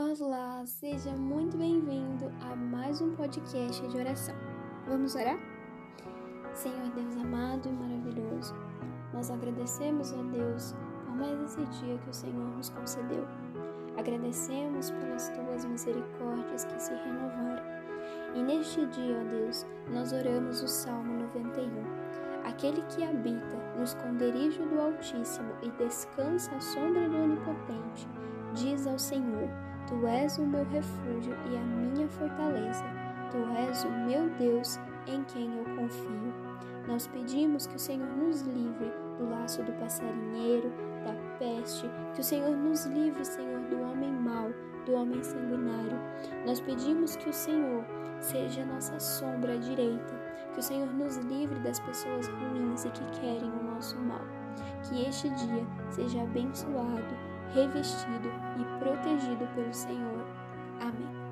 Olá, seja muito bem-vindo a mais um podcast de oração. Vamos orar? Senhor Deus amado e maravilhoso, nós agradecemos a Deus por mais esse dia que o Senhor nos concedeu. Agradecemos pelas tuas misericórdias que se renovaram. E neste dia, ó Deus, nós oramos o Salmo 91. Aquele que habita no esconderijo do Altíssimo e descansa à sombra do Onipotente, diz ao Senhor: Tu és o meu refúgio e a minha fortaleza. Tu és o meu Deus em quem eu confio. Nós pedimos que o Senhor nos livre do laço do passarinheiro, da peste, que o Senhor nos livre, Senhor, do homem mau, do homem sanguinário. Nós pedimos que o Senhor seja nossa sombra direita, que o Senhor nos livre das pessoas ruins e que querem o nosso mal. Que este dia seja abençoado, revestido e protegido pelo Senhor. Amém.